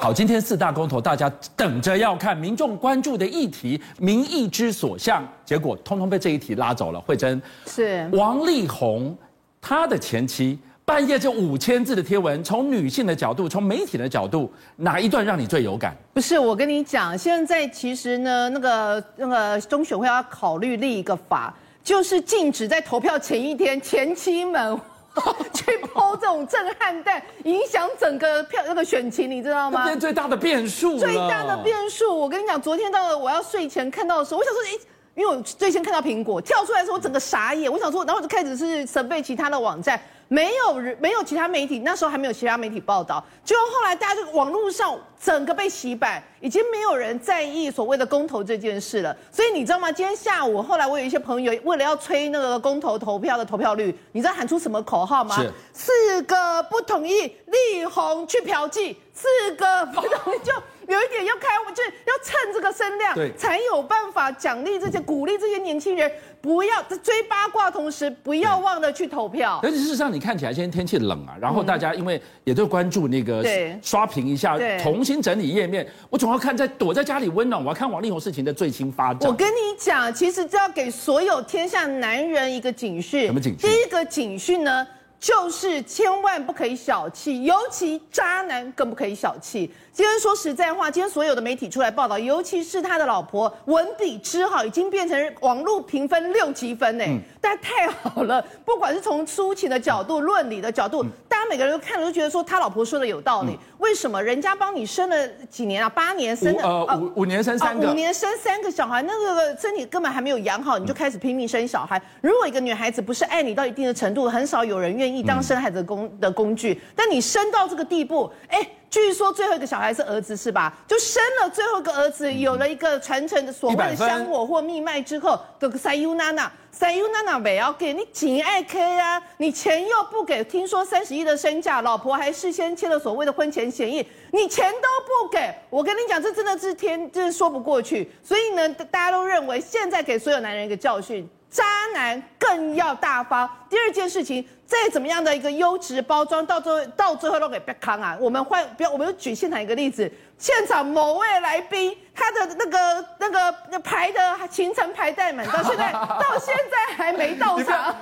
好，今天四大公投，大家等着要看民众关注的议题，民意之所向，结果通通被这一题拉走了。慧珍是王力宏，他的前妻半夜这五千字的贴文，从女性的角度，从媒体的角度，哪一段让你最有感？不是，我跟你讲，现在其实呢，那个那个中选会要考虑立一个法，就是禁止在投票前一天前妻们。去抛这种震撼弹，影响整个票那个选情，你知道吗？这是最大的变数。最大的变数，我跟你讲，昨天到了我要睡前看到的时候，我想说，哎，因为我最先看到苹果跳出来的时候，我整个傻眼。我想说，然后就开始是准备其他的网站。没有人，没有其他媒体，那时候还没有其他媒体报道。就后来大家就网络上整个被洗版，已经没有人在意所谓的公投这件事了。所以你知道吗？今天下午，后来我有一些朋友为了要催那个公投投票的投票率，你知道喊出什么口号吗？是四个不同意，力宏去嫖妓。四个不同意就。有一点要开，我就要趁这个声量，才有办法奖励这些、鼓励这些年轻人，不要在追八卦，同时不要忘了去投票。而且事实上，你看起来今天天气冷啊，然后大家因为也都关注那个刷屏一下，重新整理页面。我总要看在躲在家里温暖，我要看王力宏事情的最新发展。我跟你讲，其实这要给所有天下男人一个警讯。什么警讯？第一个警讯呢，就是千万不可以小气，尤其渣男更不可以小气。今天说实在话，今天所有的媒体出来报道，尤其是他的老婆文笔之好，已经变成网络评分六级分呢。嗯，但太好了，不管是从抒情的角度、论理的角度，大家每个人都看了都觉得说他老婆说的有道理。为什么？人家帮你生了几年啊？八年生的，呃，五五年生三个，五年生三个小孩，那个身体根本还没有养好，你就开始拼命生小孩。如果一个女孩子不是爱你到一定的程度，很少有人愿意当生孩子的工的工具。但你生到这个地步，哎。据说最后一个小孩是儿子是吧？就生了最后一个儿子，有了一个传承的所谓的香火或命脉之后，这个塞尤娜娜，塞尤娜娜没要给你紧爱 K 啊，你钱又不给，听说三十亿的身价，老婆还事先签了所谓的婚前协议，你钱都不给，我跟你讲，这真的是天，真是说不过去。所以呢，大家都认为现在给所有男人一个教训。渣男更要大方。第二件事情，再怎么样的一个优质包装，到最后到最后都给别康啊！我们换不要，我们就举现场一个例子：现场某位来宾，他的那个那个那排的行程排太满，到现在到现在还没到场。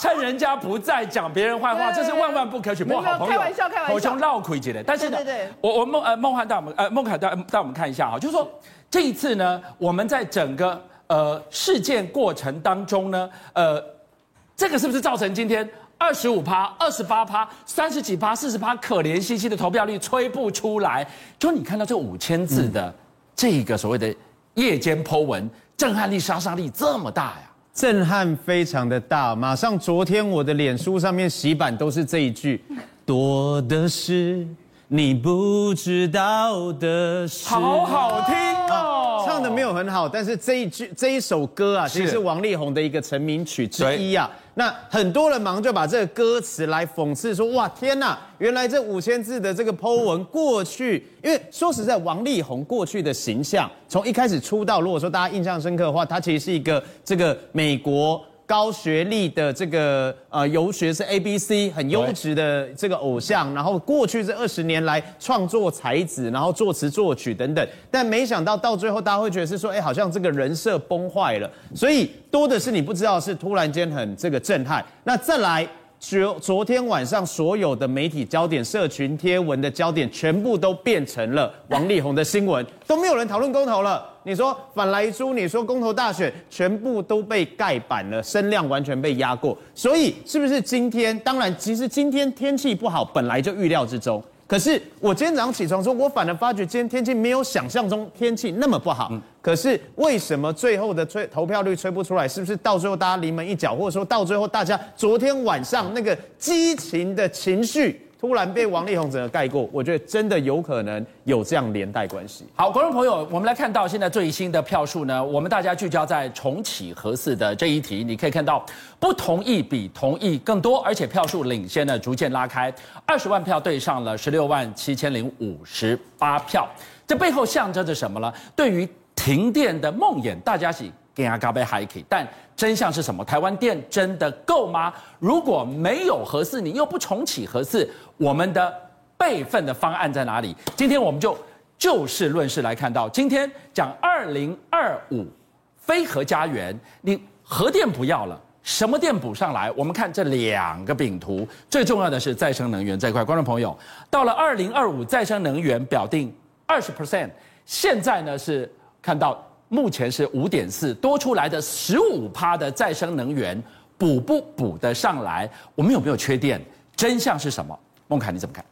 趁人家不在讲别人坏话，这是万万不可取。不好朋友，开玩笑，开玩笑，好像绕亏起来。但是呢，对对，我我梦呃梦涵带我们呃梦凯带带我们看一下哈，就是说这一次呢，我们在整个。呃，事件过程当中呢，呃，这个是不是造成今天二十五趴、二十八趴、三十几趴、四十趴可怜兮兮的投票率吹不出来？就你看到这五千字的这个所谓的夜间 Po 文，震撼力、杀伤力这么大呀？震撼非常的大。马上昨天我的脸书上面洗版都是这一句：多的是你不知道的事。好好听哦。唱的没有很好，但是这一句这一首歌啊，其实是王力宏的一个成名曲之一啊。那很多人马上就把这个歌词来讽刺说：哇，天哪！原来这五千字的这个 Po 文过去，因为说实在，王力宏过去的形象，从一开始出道，如果说大家印象深刻的话，他其实是一个这个美国。高学历的这个呃游学是 A B C 很优质的这个偶像，然后过去这二十年来创作才子，然后作词作曲等等，但没想到到最后大家会觉得是说，哎，好像这个人设崩坏了，所以多的是你不知道是突然间很这个震撼。那再来，昨昨天晚上所有的媒体焦点、社群贴文的焦点，全部都变成了王力宏的新闻，都没有人讨论公投了。你说反莱猪，你说公投大选，全部都被盖板了，声量完全被压过。所以是不是今天？当然，其实今天天气不好，本来就预料之中。可是我今天早上起床说，我反而发觉今天天气没有想象中天气那么不好。可是为什么最后的吹投票率吹不出来？是不是到最后大家临门一脚，或者说到最后大家昨天晚上那个激情的情绪？突然被王力宏整个盖过，我觉得真的有可能有这样连带关系。好，观众朋友，我们来看到现在最新的票数呢，我们大家聚焦在重启核四的这一题，你可以看到不同意比同意更多，而且票数领先呢逐渐拉开，二十万票对上了十六万七千零五十八票，这背后象征着什么呢？对于停电的梦魇，大家是。但真相是什么？台湾电真的够吗？如果没有核四，你又不重启核四，我们的备份的方案在哪里？今天我们就就事论事来看到，今天讲二零二五非核家园，你核电不要了，什么电补上来？我们看这两个饼图，最重要的是再生能源这一块。观众朋友，到了二零二五，再生能源表定二十 percent，现在呢是看到目前是五点四，多出来的十五趴的再生能源补不补得上来？我们有没有缺电？真相是什么？孟凯你怎么看？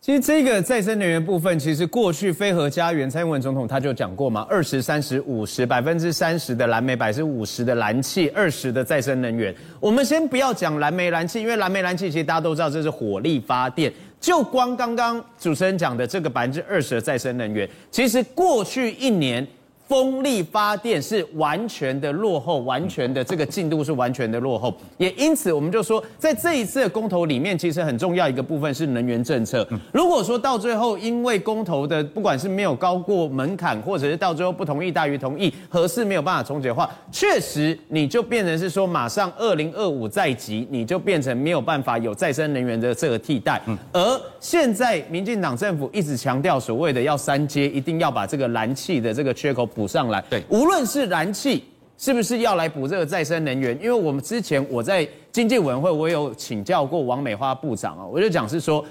其实这个再生能源部分，其实过去非核家园，蔡英文总统他就讲过嘛，二十三十五十，百分之三十的蓝煤，百分之五十的燃气，二十的再生能源。我们先不要讲蓝煤燃气，因为蓝煤燃气其实大家都知道这是火力发电。就光刚刚主持人讲的这个百分之二十的再生能源，其实过去一年。风力发电是完全的落后，完全的这个进度是完全的落后，也因此我们就说，在这一次的公投里面，其实很重要一个部分是能源政策。如果说到最后，因为公投的不管是没有高过门槛，或者是到最后不同意大于同意，核四没有办法重启的话，确实你就变成是说，马上二零二五在即，你就变成没有办法有再生能源的这个替代。而现在民进党政府一直强调所谓的要三接，一定要把这个燃气的这个缺口。补上来，对，无论是燃气是不是要来补这个再生能源，因为我们之前我在经济委员会，我有请教过王美花部长啊，我就讲是说，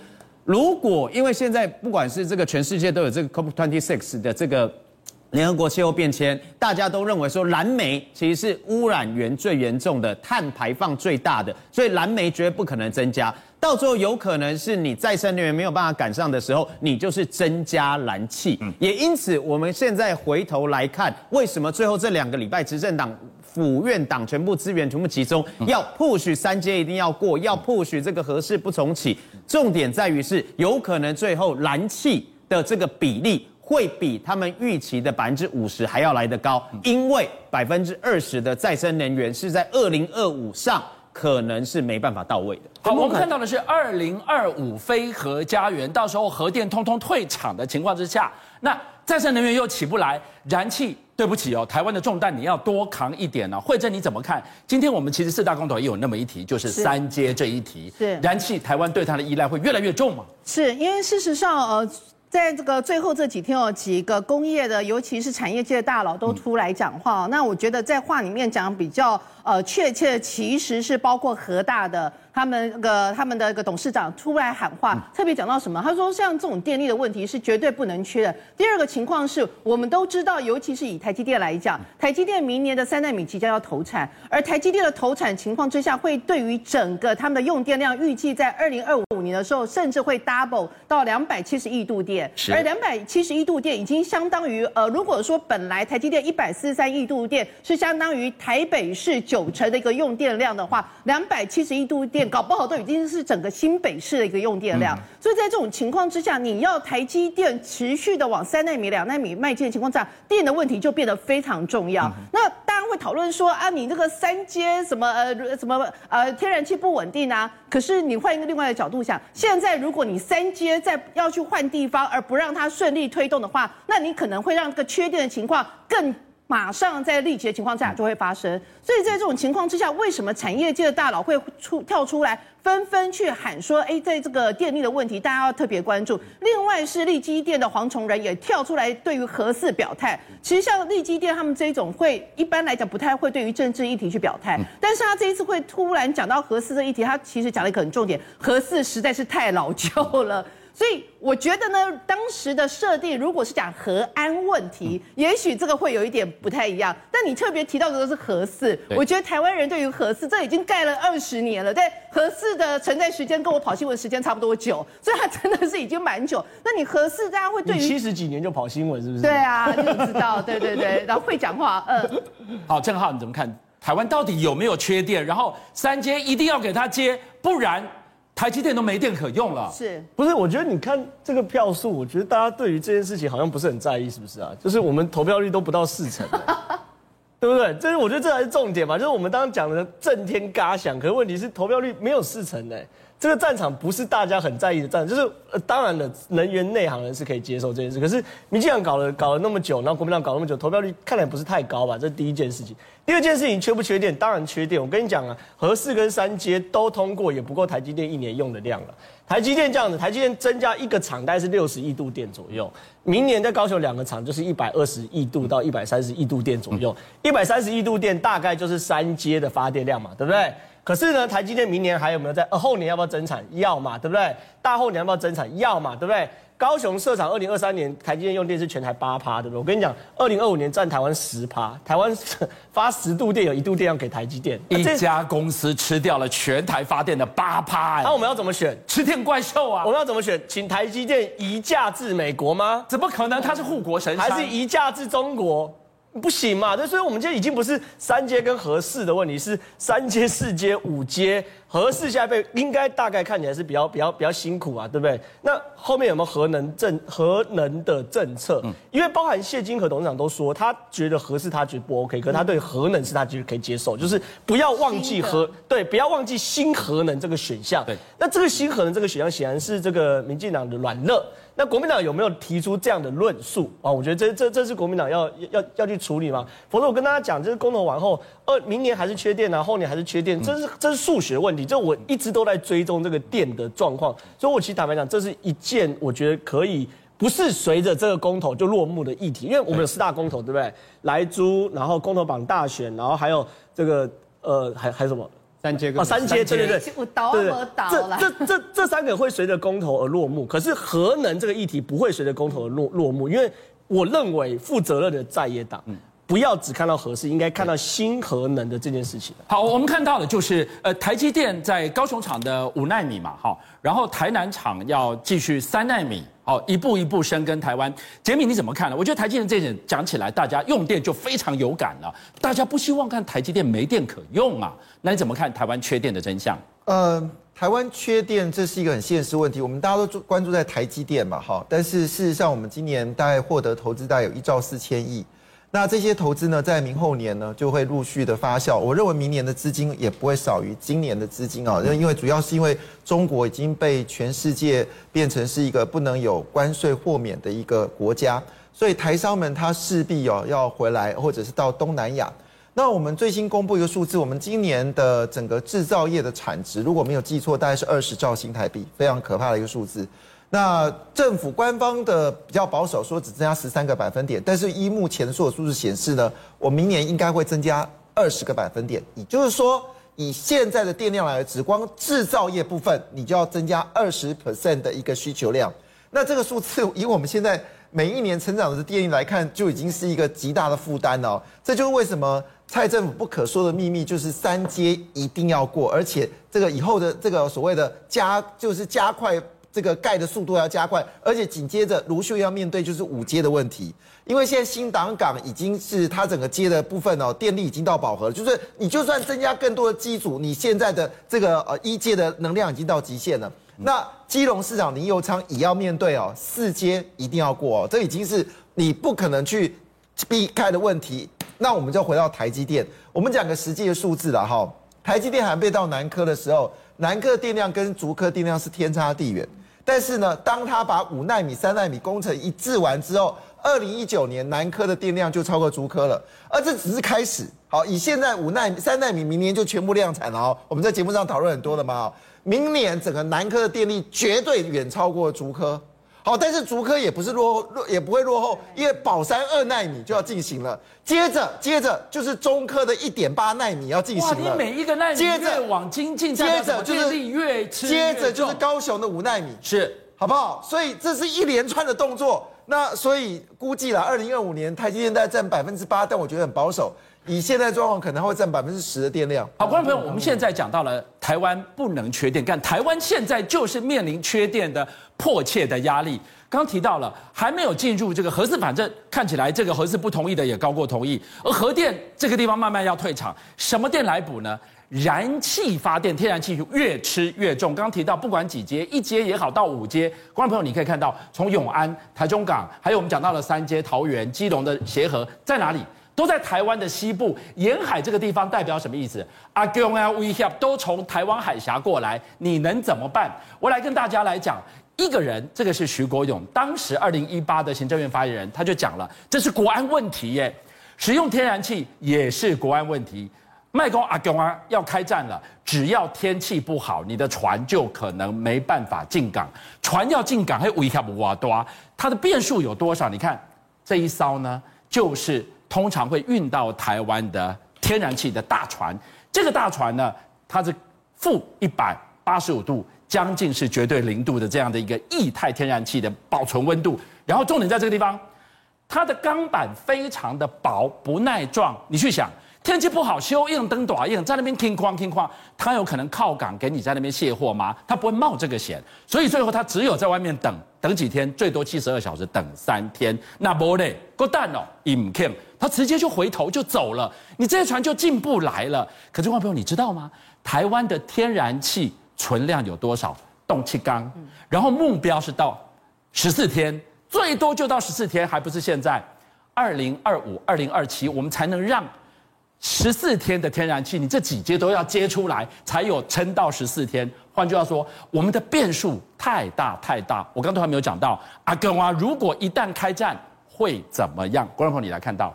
如果因为现在不管是这个全世界都有这个 COP26 的这个联合国气候变迁，大家都认为说蓝煤其实是污染源最严重的，碳排放最大的，所以蓝煤绝对不可能增加。到最后有可能是你再生能源没有办法赶上的时候，你就是增加燃气。嗯，也因此我们现在回头来看，为什么最后这两个礼拜执政党府院党全部资源全部集中，要 push 三阶一定要过，要 push 这个核四不重启。重点在于是有可能最后燃气的这个比例会比他们预期的百分之五十还要来得高，因为百分之二十的再生能源是在二零二五上。可能是没办法到位的。好，我们看到的是二零二五非核家园，到时候核电通通退场的情况之下，那再生能源又起不来，燃气对不起哦，台湾的重担你要多扛一点呢、哦。惠贞你怎么看？今天我们其实四大公投也有那么一题，就是三阶这一题。是燃气，台湾对它的依赖会越来越重吗？是因为事实上，呃。在这个最后这几天哦，几个工业的，尤其是产业界的大佬都出来讲话。那我觉得在话里面讲比较呃确切，其实是包括核大的。他们那个他们的一个董事长出来喊话，特别讲到什么？他说像这种电力的问题是绝对不能缺的。第二个情况是我们都知道，尤其是以台积电来讲，台积电明年的三纳米即将要投产，而台积电的投产情况之下，会对于整个他们的用电量预计在二零二五年的时候，甚至会 double 到两百七十亿度电。而两百七十亿度电已经相当于呃，如果说本来台积电一百四十三亿度电是相当于台北市九成的一个用电量的话，两百七十亿度电。搞不好都已经是整个新北市的一个用电量，所以在这种情况之下，你要台积电持续的往三纳米、两纳米迈进的情况下，电的问题就变得非常重要。那当然会讨论说啊，你这个三阶什么呃什么呃天然气不稳定啊？可是你换一个另外的角度想，现在如果你三阶再要去换地方，而不让它顺利推动的话，那你可能会让这个缺电的情况更。马上在立即的情况下就会发生，所以在这种情况之下，为什么产业界的大佬会出跳出来，纷纷去喊说，哎，在这个电力的问题，大家要特别关注。另外是立基电的黄崇仁也跳出来，对于核四表态。其实像立基电他们这种会，一般来讲不太会对于政治议题去表态，但是他这一次会突然讲到核四这议题，他其实讲了一个很重点，核四实在是太老旧了。所以我觉得呢，当时的设定如果是讲核安问题，也许这个会有一点不太一样。但你特别提到的都是核四，我觉得台湾人对于核四，这已经盖了二十年了，在核四的存在时间跟我跑新闻时间差不多久，所以它真的是已经蛮久。那你核四，大家会对于七十几年就跑新闻是不是？对啊，就知道，对对对，然后会讲话，嗯。好，郑浩你怎么看？台湾到底有没有缺电？然后三接一定要给他接，不然。台积电都没电可用了，是不是？我觉得你看这个票数，我觉得大家对于这件事情好像不是很在意，是不是啊？就是我们投票率都不到四成，对不对？这是我觉得这才是重点嘛。就是我们刚刚讲的震天嘎响，可是问题是投票率没有四成的。这个战场不是大家很在意的战场，就是呃，当然了，能源内行人是可以接受这件事。可是民进党搞了搞了那么久，然后国民党搞那么久，投票率看来不是太高吧？这是第一件事情。第二件事情，缺不缺电？当然缺电。我跟你讲啊，核四跟三阶都通过，也不够台积电一年用的量了。台积电这样子，台积电增加一个厂大概是六十亿度电左右，明年在高雄两个厂就是一百二十亿度到一百三十亿度电左右，一百三十亿度电大概就是三阶的发电量嘛，对不对？可是呢，台积电明年还有没有在？呃，后年要不要增产？要嘛，对不对？大后年要不要增产？要嘛，对不对？高雄设厂二零二三年，台积电用电是全台八趴，对不对？我跟你讲，二零二五年占台湾十趴，台湾 发十度电有一度电要给台积电，一家公司吃掉了全台发电的八趴。那我们要怎么选？吃电怪兽啊！我们要怎么选？请台积电移价至美国吗？怎么可能？它是护国神山，还是移价至中国？不行嘛？对所以，我们现在已经不是三阶跟合适的问题，是三阶、四阶、五阶。核四现在被应该大概看起来是比较比较比较辛苦啊，对不对？那后面有没有核能政核能的政策？嗯，因为包含谢金河董事长都说，他觉得核四他觉得不 OK，可是他对核能是他觉得可以接受，就是不要忘记核对，不要忘记新核能这个选项。对，那这个新核能这个选项显然是这个民进党的软肋。那国民党有没有提出这样的论述啊？我觉得这这这是国民党要要要去处理嘛？否则我跟大家讲，这是公投完后，二明年还是缺电啊，后年还是缺电，这是这是数学问题。这我一直都在追踪这个电的状况，所以我其实坦白讲，这是一件我觉得可以不是随着这个公投就落幕的议题，因为我们有四大公投，对不对？莱猪，然后公投榜大选，然后还有这个呃，还还有什么？三阶啊三阶，对对对，我倒我倒了。这这这这三个会随着公投而落幕，可是核能这个议题不会随着公投而落落幕，因为我认为负责任的在野党。嗯不要只看到核四，应该看到新核能的这件事情。好，我们看到的就是，呃，台积电在高雄厂的五纳米嘛，哈，然后台南厂要继续三纳米，好，一步一步深耕台湾。杰米你怎么看呢？我觉得台积电这一点讲起来，大家用电就非常有感了。大家不希望看台积电没电可用啊。那你怎么看台湾缺电的真相？呃，台湾缺电这是一个很现实问题。我们大家都关注在台积电嘛，哈，但是事实上，我们今年大概获得投资大概有一兆四千亿。那这些投资呢，在明后年呢，就会陆续的发酵。我认为明年的资金也不会少于今年的资金啊，因为主要是因为中国已经被全世界变成是一个不能有关税豁免的一个国家，所以台商们他势必哦要回来，或者是到东南亚。那我们最新公布一个数字，我们今年的整个制造业的产值，如果没有记错，大概是二十兆新台币，非常可怕的一个数字。那政府官方的比较保守，说只增加十三个百分点，但是依目前所有数字显示呢，我明年应该会增加二十个百分点。也就是说，以现在的电量来，只光制造业部分，你就要增加二十 percent 的一个需求量。那这个数字，以我们现在每一年成长的电力来看，就已经是一个极大的负担了。这就是为什么蔡政府不可说的秘密，就是三阶一定要过，而且这个以后的这个所谓的加，就是加快。这个盖的速度要加快，而且紧接着卢秀要面对就是五阶的问题，因为现在新港港已经是它整个接的部分哦，电力已经到饱和了，就是你就算增加更多的机组，你现在的这个呃一阶的能量已经到极限了。那基隆市长林右昌也要面对哦，四阶一定要过哦，这已经是你不可能去避开的问题。那我们就回到台积电，我们讲个实际的数字了哈，台积电还没到南科的时候，南科电量跟竹科电量是天差地远。但是呢，当他把五纳米、三纳米工程一制完之后，二零一九年南科的电量就超过竹科了，而这只是开始。好，以现在五纳米、三纳米明年就全部量产了哦。我们在节目上讨论很多了嘛，明年整个南科的电力绝对远超过竹科。好，但是竹科也不是落后，也不会落后，因为宝山二奈米就要进行了。接着，接着就是中科的一点八奈米要进行了。哇，你每一个奈米越往精进，接着就是越吃越接着就是高雄的五奈米，是好不好？所以这是一连串的动作。那所以估计了，二零二五年台积电大概占百分之八，但我觉得很保守。以现在状况，可能会占百分之十的电量。好，观众朋友，我们现在讲到了台湾不能缺电，但台湾现在就是面临缺电的迫切的压力。刚提到了还没有进入这个核四，反正看起来这个核四不同意的也高过同意，而核电这个地方慢慢要退场，什么电来补呢？燃气发电，天然气越吃越重。刚提到不管几阶，一阶也好到五阶，观众朋友你可以看到，从永安、台中港，还有我们讲到了三阶桃园、基隆的协和在哪里？都在台湾的西部沿海这个地方，代表什么意思？阿公啊，威胁都从台湾海峡过来，你能怎么办？我来跟大家来讲，一个人，这个是徐国勇，当时二零一八的行政院发言人，他就讲了，这是国安问题耶，使用天然气也是国安问题。麦公阿公啊，要开战了，只要天气不好，你的船就可能没办法进港。船要进港，还威胁不哇多，它的变数有多少？你看这一艘呢，就是。通常会运到台湾的天然气的大船，这个大船呢，它是负一百八十五度，将近是绝对零度的这样的一个液态天然气的保存温度。然后重点在这个地方，它的钢板非常的薄，不耐撞。你去想。天气不好，修硬灯短硬，在那边听哐听哐，他有可能靠港给你在那边卸货吗？他不会冒这个险，所以最后他只有在外面等等几天，最多七十二小时，等三天。那不嘞，够蛋哦，引擎，他直接就回头就走了，你这些船就进不来了。可是，观众朋友，你知道吗？台湾的天然气存量有多少？动气缸，然后目标是到十四天，最多就到十四天，还不是现在二零二五、二零二七，我们才能让。十四天的天然气，你这几接都要接出来，才有撑到十四天。换句话说，我们的变数太大太大。我刚才还没有讲到，阿根啊，如果一旦开战会怎么样？观众朋友，你来看到，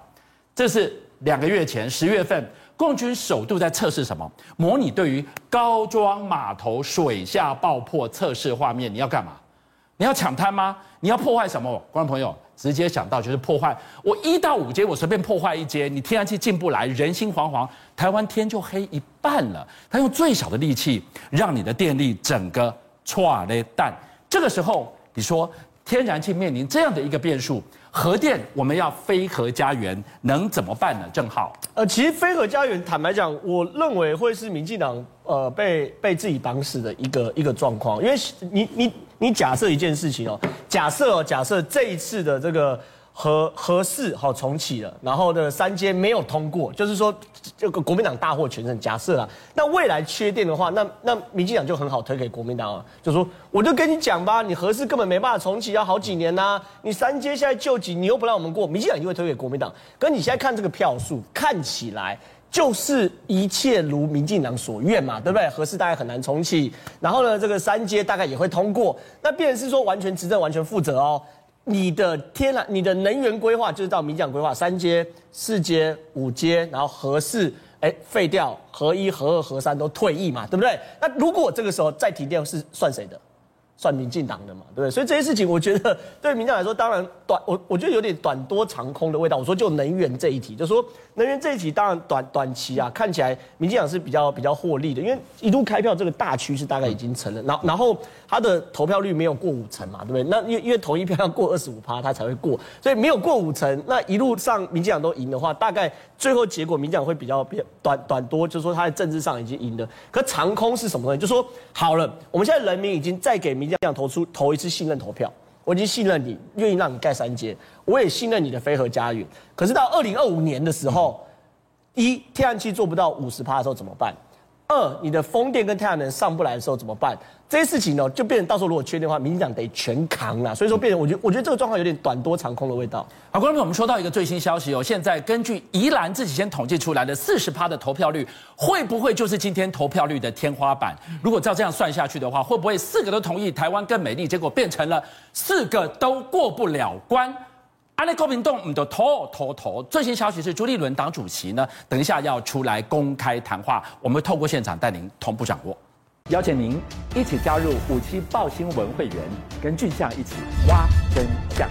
这是两个月前十月份，共军首度在测试什么？模拟对于高庄码头水下爆破测试画面。你要干嘛？你要抢滩吗？你要破坏什么？观众朋友。直接想到就是破坏，我一到五阶我随便破坏一阶，你天然气进不来，人心惶惶，台湾天就黑一半了。他用最小的力气让你的电力整个剉咧等。这个时候你说天然气面临这样的一个变数，核电我们要非核家园，能怎么办呢？正好，呃，其实非核家园坦白讲，我认为会是民进党呃被被自己绑死的一个一个状况，因为你你。你假设一件事情哦，假设哦，假设这一次的这个核核四好重启了，然后呢三阶没有通过，就是说这个国民党大获全胜。假设啊，那未来缺电的话，那那民进党就很好推给国民党啊，就说我就跟你讲吧，你核四根本没办法重启，要好几年呐、你三阶现在救急，你又不让我们过，民进党就会推给国民党。可你现在看这个票数，看起来。就是一切如民进党所愿嘛，对不对？核四大概很难重启，然后呢，这个三阶大概也会通过。那变成是说完全执政完全负责哦。你的天然，你的能源规划就是到民讲规划三阶、四阶、五阶，然后和四哎废掉，核一、核二、核三都退役嘛，对不对？那如果这个时候再停电是算谁的？算民进党的嘛，对不对？所以这些事情，我觉得对民进党来说，当然短，我我觉得有点短多长空的味道。我说就能源这一题，就说能源这一题，当然短短期啊，看起来民进党是比较比较获利的，因为一度开票这个大趋势大概已经成了，然后然后他的投票率没有过五成嘛，对不对？那因为因为同一票要过二十五趴，他才会过，所以没有过五成，那一路上民进党都赢的话，大概最后结果民进党会比较比较短短多，就是说他在政治上已经赢了。可长空是什么东西？就说好了，我们现在人民已经再给民进。党投出投一次信任投票，我已经信任你，愿意让你盖三阶，我也信任你的飞鹤家园。可是到二零二五年的时候，一天然气做不到五十趴的时候怎么办？二，你的风电跟太阳能上不来的时候怎么办？这些事情呢，就变成到时候如果缺电的话，民进党得全扛了。所以说，变成我觉得，我觉得这个状况有点短多长空的味道。好，观众朋友，我们说到一个最新消息哦，现在根据宜兰自己先统计出来的四十趴的投票率，会不会就是今天投票率的天花板？如果照这样算下去的话，会不会四个都同意台湾更美丽，结果变成了四个都过不了关？安内高屏洞，我们的头头头。最新消息是朱立伦党主席呢，等一下要出来公开谈话，我们透过现场带您同步掌握。邀请您一起加入五七报新闻会员，跟俊象一起挖真相。